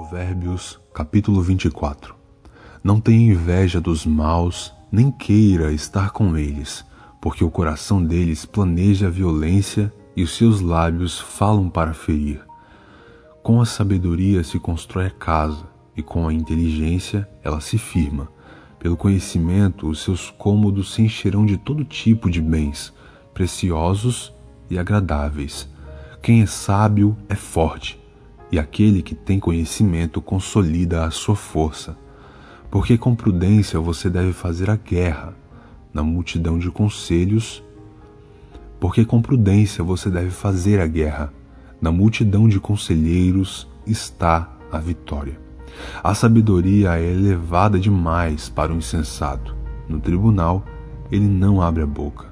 Provérbios, capítulo 24. Não tenha inveja dos maus, nem queira estar com eles, porque o coração deles planeja a violência e os seus lábios falam para ferir. Com a sabedoria se constrói a casa, e com a inteligência ela se firma. Pelo conhecimento, os seus cômodos se encherão de todo tipo de bens, preciosos e agradáveis. Quem é sábio é forte e aquele que tem conhecimento consolida a sua força. Porque com prudência você deve fazer a guerra na multidão de conselhos. Porque com prudência você deve fazer a guerra na multidão de conselheiros está a vitória. A sabedoria é elevada demais para o insensato. No tribunal, ele não abre a boca.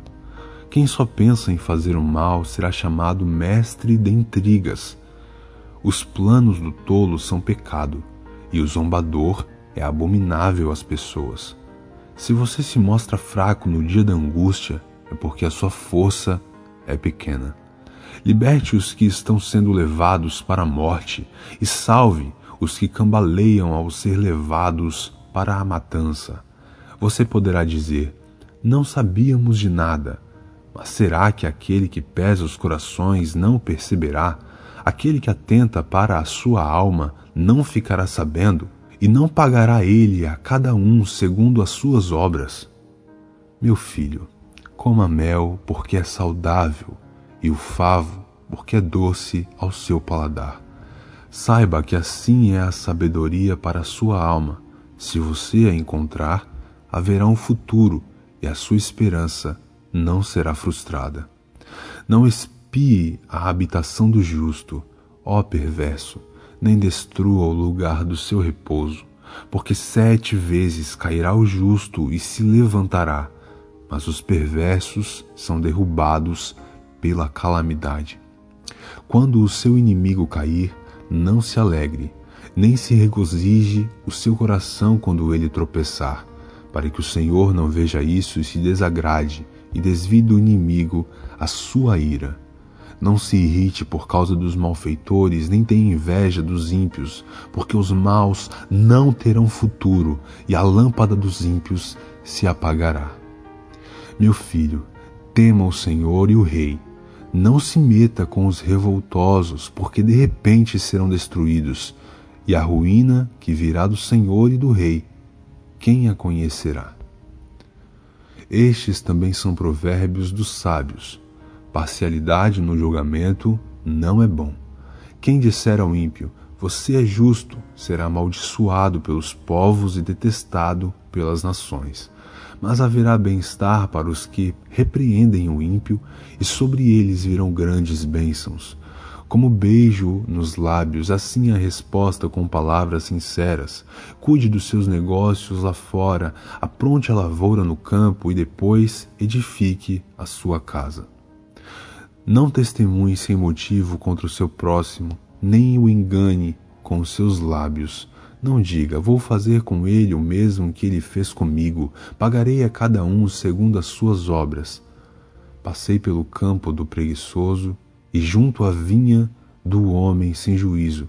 Quem só pensa em fazer o mal será chamado mestre de intrigas. Os planos do tolo são pecado, e o zombador é abominável às pessoas. Se você se mostra fraco no dia da angústia, é porque a sua força é pequena. Liberte os que estão sendo levados para a morte e salve os que cambaleiam ao ser levados para a matança. Você poderá dizer: Não sabíamos de nada. Mas será que aquele que pesa os corações não perceberá? Aquele que atenta para a sua alma não ficará sabendo, e não pagará ele a cada um segundo as suas obras. Meu filho, coma mel porque é saudável, e o favo porque é doce ao seu paladar. Saiba que assim é a sabedoria para a sua alma. Se você a encontrar, haverá um futuro e a sua esperança não será frustrada. Não espere espie a habitação do justo, ó perverso, nem destrua o lugar do seu repouso, porque sete vezes cairá o justo e se levantará, mas os perversos são derrubados pela calamidade. Quando o seu inimigo cair, não se alegre, nem se regozije o seu coração quando ele tropeçar, para que o Senhor não veja isso e se desagrade e desvie do inimigo a sua ira não se irrite por causa dos malfeitores, nem tenha inveja dos ímpios, porque os maus não terão futuro e a lâmpada dos ímpios se apagará. Meu filho, tema o Senhor e o Rei. Não se meta com os revoltosos, porque de repente serão destruídos, e a ruína que virá do Senhor e do Rei, quem a conhecerá? Estes também são provérbios dos sábios Parcialidade no julgamento não é bom. Quem disser ao ímpio, você é justo, será amaldiçoado pelos povos e detestado pelas nações. Mas haverá bem-estar para os que repreendem o ímpio, e sobre eles virão grandes bênçãos. Como beijo nos lábios, assim a resposta com palavras sinceras. Cuide dos seus negócios lá fora, apronte a lavoura no campo e depois edifique a sua casa. Não testemunhe sem motivo contra o seu próximo, nem o engane com os seus lábios. Não diga, vou fazer com ele o mesmo que ele fez comigo, pagarei a cada um segundo as suas obras. Passei pelo campo do preguiçoso e junto à vinha do homem sem juízo.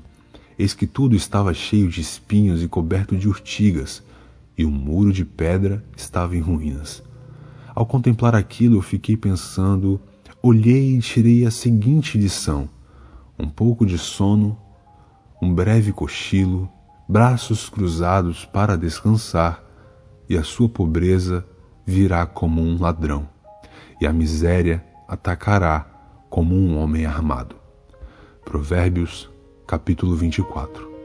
Eis que tudo estava cheio de espinhos e coberto de urtigas, e o muro de pedra estava em ruínas. Ao contemplar aquilo, eu fiquei pensando olhei e tirei a seguinte lição: um pouco de sono, um breve cochilo, braços cruzados para descansar, e a sua pobreza virá como um ladrão, e a miséria atacará como um homem armado. Provérbios, capítulo 24.